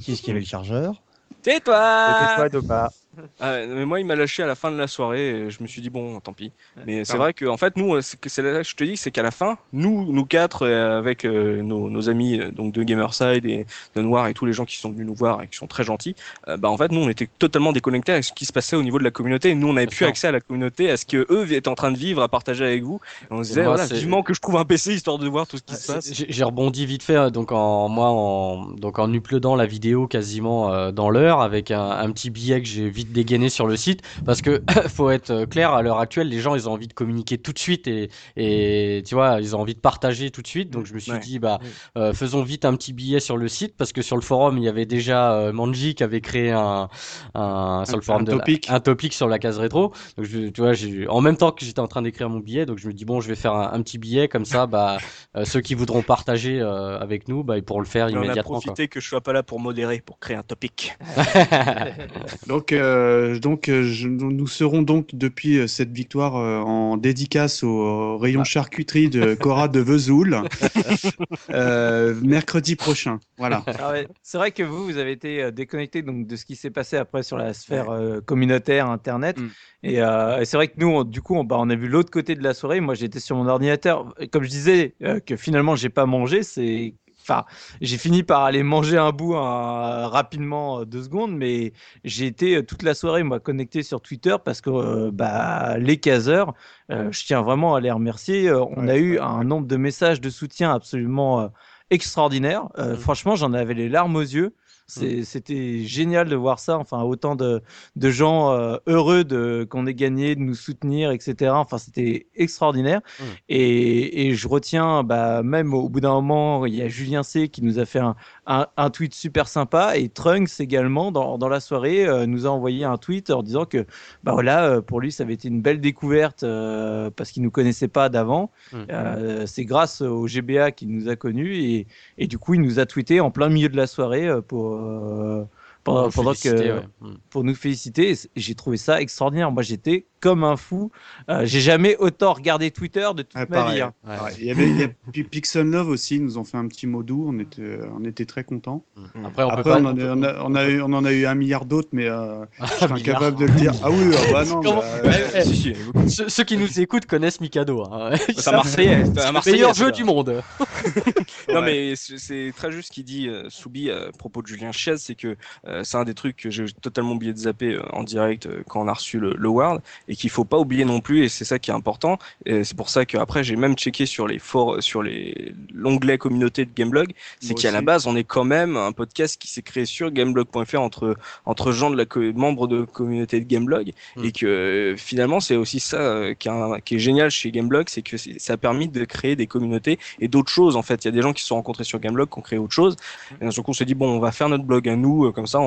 Qui est-ce qui avait le chargeur? Tais-toi C'était toi, Dopa. Ah, mais moi, il m'a lâché à la fin de la soirée. Et je me suis dit bon, tant pis. Mais c'est vrai que en fait, nous, euh, c'est là que je te dis, c'est qu'à la fin, nous, nous quatre, euh, avec euh, nos, nos amis donc de Gamerside et de Noir et tous les gens qui sont venus nous voir et qui sont très gentils, euh, bah en fait, nous, on était totalement déconnectés avec ce qui se passait au niveau de la communauté. Nous, on n'avait plus accès à la communauté, à ce que eux étaient en train de vivre, à partager avec vous. Et on se disait moi, voilà, vivement que je trouve un PC histoire de voir tout ce qui se passe. J'ai rebondi vite fait, hein, donc en moi en donc en uploadant la vidéo quasiment euh, dans l'heure avec un, un petit billet que j'ai vite dégainé sur le site parce que faut être euh, clair à l'heure actuelle, les gens ils ont envie de communiquer tout de suite et et tu vois ils ont envie de partager tout de suite, donc je me suis Ouais. dit bah euh, faisons vite un petit billet sur le site parce que sur le forum il y avait déjà euh, Manji qui avait créé un un sur le forum un de la- topic. un topic sur la case rétro, donc je, tu vois j'ai en même temps que j'étais en train d'écrire mon billet, donc je me dis bon je vais faire un, un petit billet comme ça bah euh, ceux qui voudront partager euh, avec nous, bah, ils pourront le faire Et on a immédiatement. quoi. profité que je sois pas là pour modérer, pour créer un topic. Donc, euh, donc euh, je- nous serons donc depuis euh, cette victoire euh, en dédicace au rayon charcuterie de Cora de Vesoul euh, mercredi prochain. Voilà. Ah ouais, C'est vrai que vous, vous avez été déconnecté donc, de ce qui s'est passé après sur la sphère communautaire, Internet. Mm. Et, et c'est vrai que nous, on- du coup, on, bah, on a vu l'autre côté de la soirée. Moi, j'étais sur mon ordinateur. Comme je disais que finalement, j'ai pas mangé, c'est. Enfin, j'ai fini par aller manger un bout hein, rapidement, euh, deux secondes, mais j'ai été euh, toute la soirée, moi, connecté sur Twitter parce que euh, bah, les caseurs, euh, je tiens vraiment à les remercier. Euh, on a eu un nombre de messages de soutien absolument extraordinaire. Euh, Franchement, j'en avais les larmes aux yeux. C'est- C'était génial de voir ça. Enfin, autant de, de gens euh, heureux de qu'on ait gagné, de nous soutenir, etc. Enfin, c'était extraordinaire. Mm. Et, et je retiens, bah, même au bout d'un moment, il y a Julien C qui nous a fait un, un, un tweet super sympa et Trunks également dans, dans la soirée euh, nous a envoyé un tweet en disant que bah voilà euh, pour lui ça avait été une belle découverte euh, parce qu'il nous connaissait pas d'avant Mm. Euh, c'est grâce au GBA qu'il nous a connus et, et du coup il nous a tweeté en plein milieu de la soirée pour pendant, Pour pendant que ouais. Mm. pour nous féliciter j'ai trouvé ça extraordinaire moi j'étais comme un fou Euh, j'ai jamais autant regardé Twitter de toute Ah, ma pareil. vie hein. Ouais. Il y avait il y a Pi- Pixel Love aussi, ils nous ont fait un petit mot doux, on était, on était très contents. Après, on peut Après, pas. on, en a, on, a, on, a eu, on en a eu un milliard d'autres, mais euh, je suis incapable de le dire. Ah oui, ah bah non. Bah, Eh. Ceux, ceux qui nous écoutent connaissent Mikado. Hein. C'est un Marseillais. C'est un Marseillais, meilleur jeu du monde. Non Ouais. mais c'est c'est très juste ce qu'il dit euh, Soubi à propos de Julien Chiez, c'est que euh, c'est un des trucs que j'ai totalement oublié de zapper euh, en direct euh, quand on a reçu le, le World et qu'il faut pas oublier non plus et c'est ça qui est important. Et c'est pour ça qu'après j'ai même checké sur les for sur les l'onglet communauté de Gameblog, c'est qu'à la base on est quand même un podcast qui s'est créé sur gameblog.fr entre entre gens de la membres de communauté de Gameblog Mm. et que euh, finalement c'est aussi ça euh, qui, est un- qui est génial chez Gameblog, c'est que ça a permis de créer des communautés et d'autres choses en fait. Il y a des gens qui se sont rencontrés sur Gameblog qui ont créé autre chose. Et d'un seul coup on s'est dit bon on va faire notre blog à nous euh, comme ça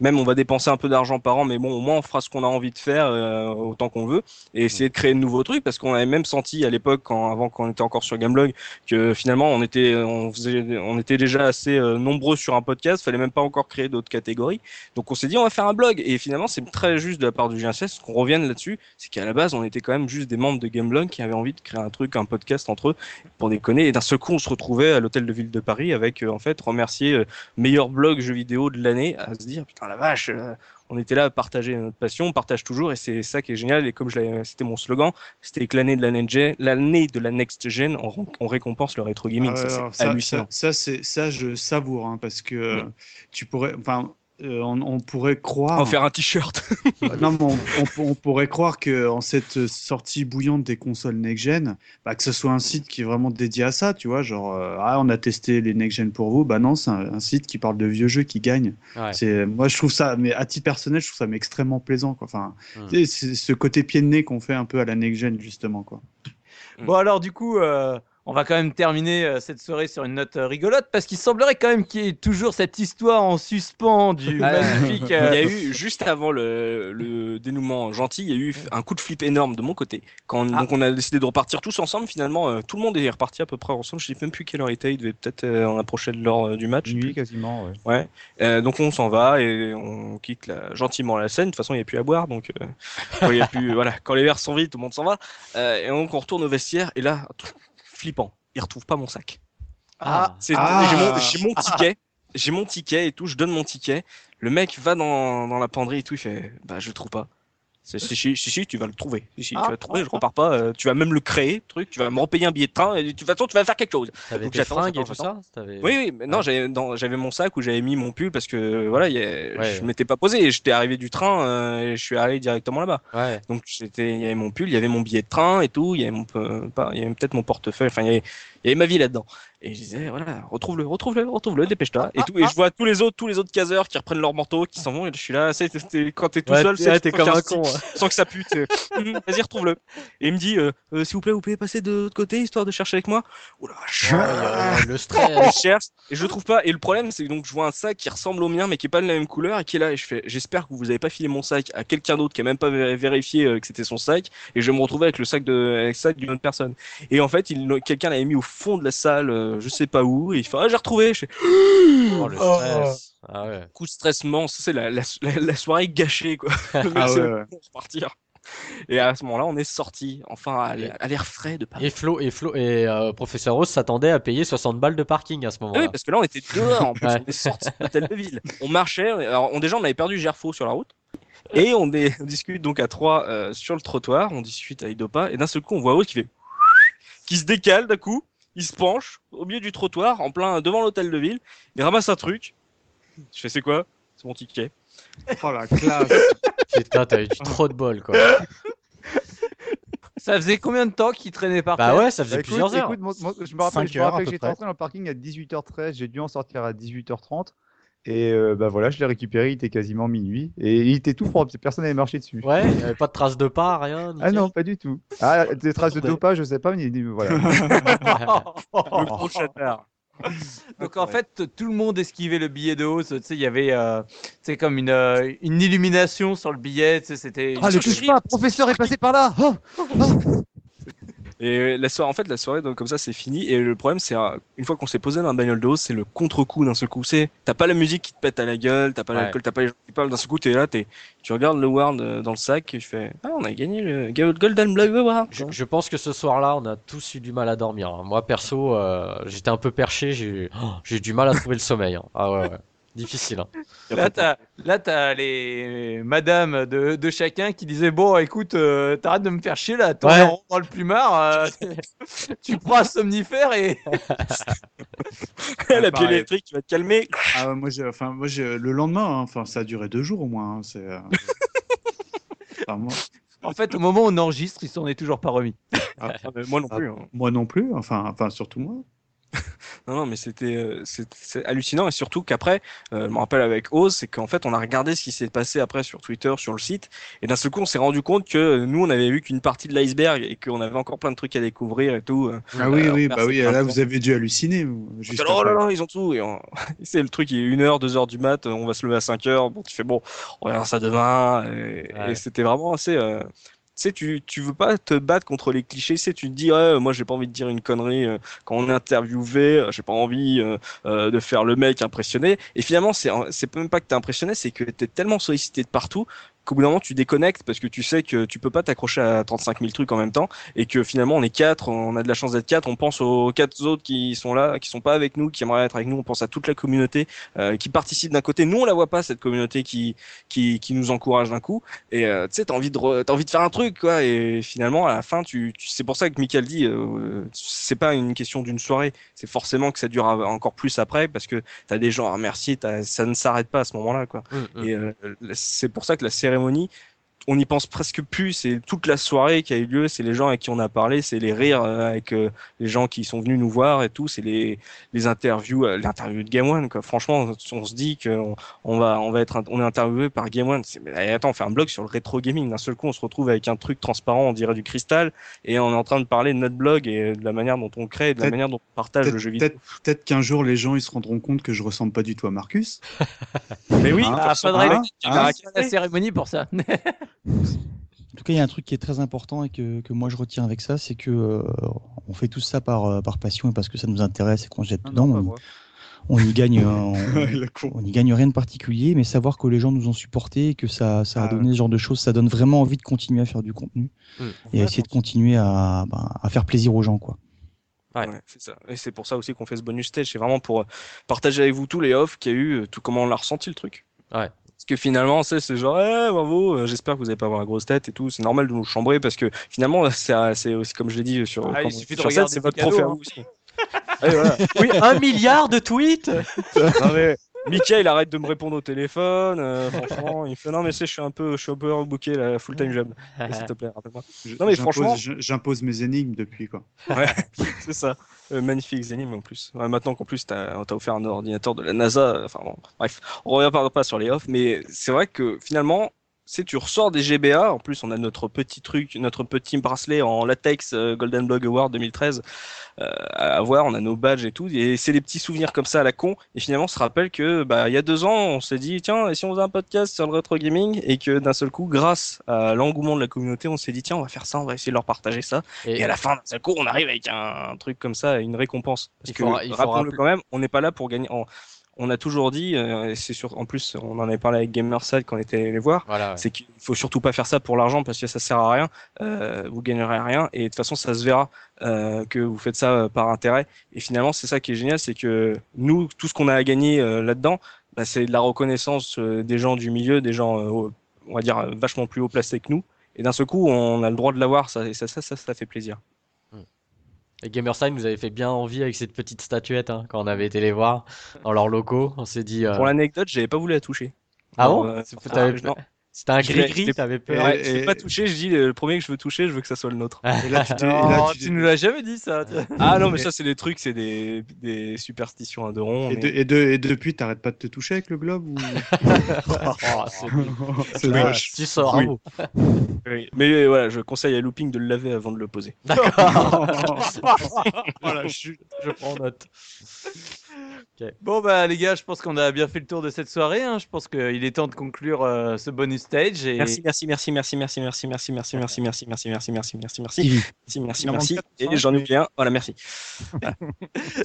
même on va dépenser un peu d'argent par an mais bon au moins on fera ce qu'on a envie de faire euh, autant qu'on veut et essayer de créer de nouveaux trucs parce qu'on avait même senti à l'époque avant qu'on était encore sur Gameblog que finalement on était on faisait on était déjà assez euh, nombreux sur un podcast, fallait même pas encore créer d'autres catégories. Donc on s'est dit on va faire un blog et finalement c'est très juste de la part du GNCS qu'on revienne là-dessus, c'est qu'à la base on était quand même juste des membres de Gameblog qui avaient envie de créer un truc, un podcast entre eux pour déconner et d'un seul coup on se retrouvait à l'hôtel de ville de Paris avec euh, en fait remercier meilleur blog jeu vidéo de l'année à se dire putain la vache euh, on était là à partager notre passion, on partage toujours et c'est ça qui est génial. Et comme je l'avais- c'était mon slogan, c'était que l'année de la next gen, l'année de la next gen, on, on récompense le rétro gaming, Ah, ça, c'est hallucinant. ça, ça, c'est ça, je savoure, hein, parce que euh, tu pourrais, enfin, euh, on, on pourrait croire. On va faire un t-shirt. non, mais on, on- on pourrait croire que en cette sortie bouillante des consoles next-gen, bah, que ce soit un site qui est vraiment dédié à ça, tu vois, genre, euh, ah, on a testé les next-gen pour vous, bah non, c'est un, un site qui parle de vieux jeux qui gagnent. Ouais. C'est, moi, je trouve ça, mais à titre personnel, je trouve ça mais extrêmement plaisant, quoi. Enfin, Mm. sais, c'est ce côté pied de nez qu'on fait un peu à la next-gen, justement, quoi. Bon alors du coup, euh, on va quand même terminer euh, cette soirée sur une note euh, rigolote parce qu'il semblerait quand même qu'il y ait toujours cette histoire en suspens du Ah, magnifique. Il y euh, a eu, juste avant le, le dénouement gentil, il y a eu un coup de flip énorme de mon côté. Quand on, Ah. Donc on a décidé de repartir tous ensemble, finalement, euh, tout le monde est reparti à peu près ensemble. Je sais même plus quelle heure il était, il devait peut-être euh, en approcher de l'heure euh, du match. Nuit quasiment. Ouais. Ouais. Euh, donc on s'en va et on quitte la- gentiment la scène. De toute façon, il n'y a plus à boire, donc euh, quand il y a plus, voilà, quand les verres sont vides, tout le monde s'en va. Euh, et donc on retourne au vestiaire et là, flippant, il retrouve pas mon sac. Ah, C'est Ah. j'ai mon, j'ai mon ticket, j'ai mon ticket et tout, je donne mon ticket. Le mec va dans, dans la penderie et tout, il fait bah je le trouve pas. C'est si, si, si, si, tu vas le trouver. Si, si, tu vas le trouver, je repars pas. euh, tu vas même le créer, truc. Tu vas me repayer un billet de train. Et de toute façon, tu vas faire quelque chose. T'avais tes fringues et tout ça Oui, oui, mais non, j'avais dans- j'avais mon sac où j'avais mis mon pull parce que voilà, il y a- Ouais. je m'étais pas posé. et J'étais arrivé du train euh, et je suis allé directement là-bas. Ouais. Donc il y avait mon pull, il y avait mon billet de train et tout. Il y avait mon, pas, il y avait peut-être mon portefeuille. Enfin, il y avait, il y avait ma vie là-dedans. Et je disais voilà, retrouve-le, retrouve-le, retrouve-le, dépêche-toi. Et tout. Et je vois tous les autres, tous les autres caseurs qui reprennent leur manteau, qui s'en vont. Et je suis là, c'est, quand t'es tout Ouais, seul, c'est ouais, t'es comme un con. sans que ça pue. t'es- Hum, Vas-y, retrouve-le. Et il me dit, euh, Euh, s'il vous plaît, vous pouvez passer de l'autre côté histoire de chercher avec moi. Oula, Ouais, euh, le je stress. cherche et je le trouve pas. Et le problème, c'est que donc je vois un sac qui ressemble au mien, mais qui est pas de la même couleur et qui est là. Et je fais, j'espère que vous avez pas filé mon sac à quelqu'un d'autre qui a même pas vé- vérifié euh, que c'était son sac. Et je vais me retrouver avec le sac de, avec le sac d'une autre personne. Et en fait, il, quelqu'un l'avait mis au fond de la salle, euh, je sais pas où. Et il fait, ah, j'ai retrouvé. Je fais, Oh, le stress. Ah ouais. coup de stress monstre. C'est la, la, la, la soirée gâchée, quoi. Le mec, Ah c'est ouais, le ouais. pour repartir. Et à ce moment-là, on est sorti, enfin, à l'air- frais de Paris. Et Flo et Flo et euh, Professeur Rose s'attendait à payer 60 balles de parking à ce Ah moment-là. oui, parce que là, on était dehors, en plus, Ouais. on est sorti de l'hôtel de ville. On marchait, alors on, déjà, on avait perdu Gerfo sur la route. Et on, est, on discute donc à trois euh, sur le trottoir, on discute avec Dopa, et d'un seul coup, on voit Rose qui fait. qui se décale d'un coup, il se penche au milieu du trottoir, en plein devant l'hôtel de ville, il ramasse un truc. Je fais, c'est quoi? C'est mon ticket. Oh la classe. Putain, t'as eu du trop de bol quoi. Ça faisait combien de temps qu'il traînait par Bah terre? ouais, ça faisait Bah, écoute, plusieurs heures. écoute, moi- moi, je me rappelle, Cinq je me heures, à rappelle peu que j'étais près. entré dans le parking à 18h13, j'ai dû en sortir à 18h30. Et euh, bah voilà, je l'ai récupéré, il était quasiment minuit. Et il était tout propre, personne n'avait marché dessus. Ouais, il y avait pas de traces de pas, rien. Ah non, pas du tout. Ah, des traces de dopage, je sais pas, mais il- voilà. Le gros. Donc en fait, tout le monde esquivait le billet de hausse. Tu sais, il y avait, euh, comme une, euh, une illumination sur le billet. Tu sais, c'était. Ah, le touche pas, professeur est passé par là. Oh Et la soirée, en fait, la soirée, donc, comme ça, c'est fini. Et le problème, c'est, euh, une fois qu'on s'est posé dans la bagnole de hausse, c'est le contre-coup d'un seul coup. C'est, t'as pas la musique qui te pète à la gueule, t'as pas Ouais. l'alcool, t'as pas les gens qui parlent. D'un seul coup, t'es là, t'es, tu regardes le Ward euh, dans le sac, et je fais, ah, on a gagné le Golden Blog Award. Je, je pense que ce soir-là, on a tous eu du mal à dormir. hein. Moi, perso, euh, j'étais un peu perché, j'ai oh, j'ai eu du mal à trouver le sommeil. hein. Ah ouais, ouais. Difficile. hein. Là, t'as, là, t'as les madames de, de chacun qui disaient Bon, écoute, euh, t'arrêtes de me faire chier là, tourne Ouais. en rond dans le plumard, euh, tu prends un somnifère et. la pile électrique, tu vas te calmer. Ah, moi, j'ai, enfin, moi, j'ai, le lendemain, hein, enfin, ça a duré deux jours au moins. hein, c'est, euh, enfin, moi, En fait, au moment où on enregistre, il s'en est toujours pas remis. Ah, moi non Ah. plus. hein. moi non plus. Enfin, enfin, surtout moi. Non, non, mais c'était euh, c'est c'est hallucinant et surtout qu'après, euh, je me rappelle avec Oz, c'est qu'en fait on a regardé ce qui s'est passé après sur Twitter, sur le site, et d'un seul coup on s'est rendu compte que euh, nous on avait vu qu'une partie de l'iceberg et qu'on avait encore plein de trucs à découvrir et tout. euh. Ah oui, Euh, oui, bah oui. Là, vous avez dû halluciner. vous, Juste oh là là, ils ont tout. Et on- c'est le truc, il est 1h, 2h du mat, on va se lever à 5h. Bon, tu fais bon, on verra ça demain. Et, Ouais. et c'était vraiment assez. euh, sais, tu, tu veux pas te battre contre les clichés. Tu tu te dis, moi j'ai pas envie de dire une connerie euh, quand on est interviewé. euh, J'ai pas envie euh, de faire le mec impressionné. Et finalement, c'est c'est même pas que t'es impressionné, c'est que t'es tellement sollicité de partout qu'au bout d'un moment tu déconnectes parce que tu sais que tu peux pas t'accrocher à 35 000 trucs en même temps et que finalement on est quatre, on a de la chance d'être quatre, on pense aux quatre autres qui sont là, qui sont pas avec nous, qui aimeraient être avec nous, on pense à toute la communauté euh, qui participe d'un côté. Nous on la voit pas cette communauté qui qui, qui nous encourage d'un coup et euh, tu sais t'as envie de re- t'as envie de faire un truc quoi et finalement à la fin tu, tu c'est pour ça que Michael dit euh, c'est pas une question d'une soirée, c'est forcément que ça dure encore plus après parce que t'as des gens à remercier, t'as- ça ne s'arrête pas à ce moment-là quoi. Mm, mm. Et euh, c'est pour ça que la cérémonie, on n'y pense presque plus. C'est toute la soirée qui a eu lieu, c'est les gens avec qui on a parlé, c'est les rires euh, avec euh, les gens qui sont venus nous voir et tout, c'est les, les interviews, euh, l'interview de Game One. Quoi. Franchement, on se dit qu'on on va, on va être, on est interviewé par Game One. C'est- Mais attends, on fait un blog sur le rétro gaming. D'un seul coup, on se retrouve avec un truc transparent, on dirait du cristal, et on est en train de parler de notre blog et de la manière dont on crée, et de la manière dont on partage le jeu vidéo. peut-être, peut-être qu'un jour les gens ils se rendront compte que je ressemble pas du tout à Marcus. Mais oui, Ah, personne- faudrait que- hein. la cérémonie pour ça. En tout cas, il y a un truc qui est très important et que, que moi je retiens avec ça, c'est que euh, on fait tout ça par, euh, par passion et parce que ça nous intéresse et qu'on se jette Ah dedans. non, on, y gagne, on, y gagne rien de particulier, mais savoir que les gens nous ont supportés et que ça, ça a Ah donné ce genre de choses, ça donne vraiment envie de continuer à faire du contenu et à essayer de continuer à, ben, à faire plaisir aux gens, quoi. Ouais. Ouais, c'est ça. Et c'est pour ça aussi qu'on fait ce bonus stage. C'est vraiment pour euh, partager avec vous tous les offs qu'il y a eu, tout comment on l'a ressenti le truc? Ouais. Parce que finalement, c'est c'est genre, eh, bravo, euh, j'espère que vous n'allez pas avoir la grosse tête et tout. C'est normal de nous chambrer parce que finalement, c'est aussi comme je l'ai dit sur. Ah, il quand- suffit de sur c'est votre à hein. aussi. Voilà. Oui, un milliard de tweets Non, mais Mickey, il arrête de me répondre au téléphone. euh, franchement, il fait non, mais c'est, je suis un peu, je suis un peu rebooké la full time job. S'il te plaît, rappelle-moi. Non, mais franchement- j'impose mes énigmes depuis quoi. Ouais, c'est ça. Euh, magnifique énigme en plus. Ouais, maintenant qu'en plus t'as t'as offert un ordinateur de la NASA, euh, enfin bon, bref, on revient pas, pas sur les offs, mais c'est vrai que finalement, c'est tu ressors des GBA, en plus on a notre petit truc, notre petit bracelet en latex euh, Golden Blog Award 2013 euh, à avoir, on a nos badges et tout, et c'est des petits souvenirs comme ça à la con, et finalement on se rappelle que bah il y a deux ans on s'est dit tiens, et si on faisait un podcast sur le rétro gaming, et que d'un seul coup, grâce à l'engouement de la communauté, on s'est dit tiens on va faire ça, on va essayer de leur partager ça, et à la fin, d'un seul coup, on arrive avec un, truc comme ça, une récompense. Parce Il que, il rappelons-le quand même, on n'est pas là pour gagner. On, on a toujours dit, euh, c'est sûr, en plus, on en avait parlé avec Gamerside quand on était allé les voir, Voilà, ouais. c'est qu'il faut surtout pas faire ça pour l'argent parce que ça sert à rien. Euh, vous gagnerez rien et de toute façon, ça se verra euh, que vous faites ça euh, par intérêt. Et finalement, c'est ça qui est génial, c'est que nous, tout ce qu'on a à gagner euh, là-dedans, bah, c'est de la reconnaissance euh, des gens du milieu, des gens, on va dire, vachement plus haut placés que nous. Et d'un seul coup, on a le droit de l'avoir, ça, et ça, ça, ça, ça fait plaisir. Et Gamersign nous avait fait bien envie avec cette petite statuette hein, quand on avait été les voir dans leurs locaux. On s'est dit. euh, Pour l'anecdote, j'avais pas voulu la toucher. Ah bon euh, ah, non. C'était un gris-gris, t'avais peur. Ouais, je l'ai pas touché, je dis le premier que je veux toucher, je veux que ça soit le nôtre. Et là, tu et Non, là, tu, tu- nous l'as jamais dit ça. Ah non, mais ça, c'est des trucs, c'est des, des superstitions à deux ronds. et, mais- de- et de- et depuis, t'arrêtes pas de te toucher avec le globe ou... Oh, c'est Ah, moche. Tu sors, Oui. bravo. Oui. Mais euh, voilà, je conseille à Looping de le laver avant de le poser. Voilà, je suis- Je prends note. Bon bah les gars, je pense qu'on a bien fait le tour de cette soirée. hein. Je pense qu'il est temps de conclure euh, ce bonus stage. Et... Merci, merci, merci, merci, merci, merci, merci, merci, merci, merci, merci, merci, merci, merci, merci, merci, merci, merci. Et j'en oublie un. Voilà, merci.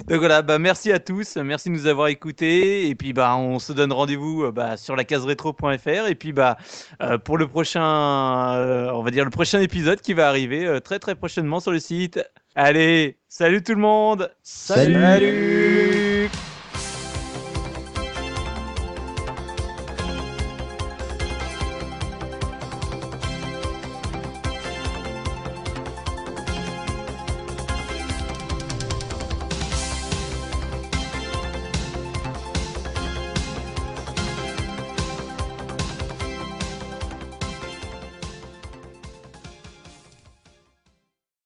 Donc voilà, bah merci à tous, merci de nous avoir écoutés. Et puis bah on se donne rendez-vous euh, bah, sur la case rétro.fr. Et puis bah euh, pour le prochain, euh, on va dire le prochain épisode qui va arriver euh, très très prochainement sur le site. Allez, salut tout le monde. Salut. Salut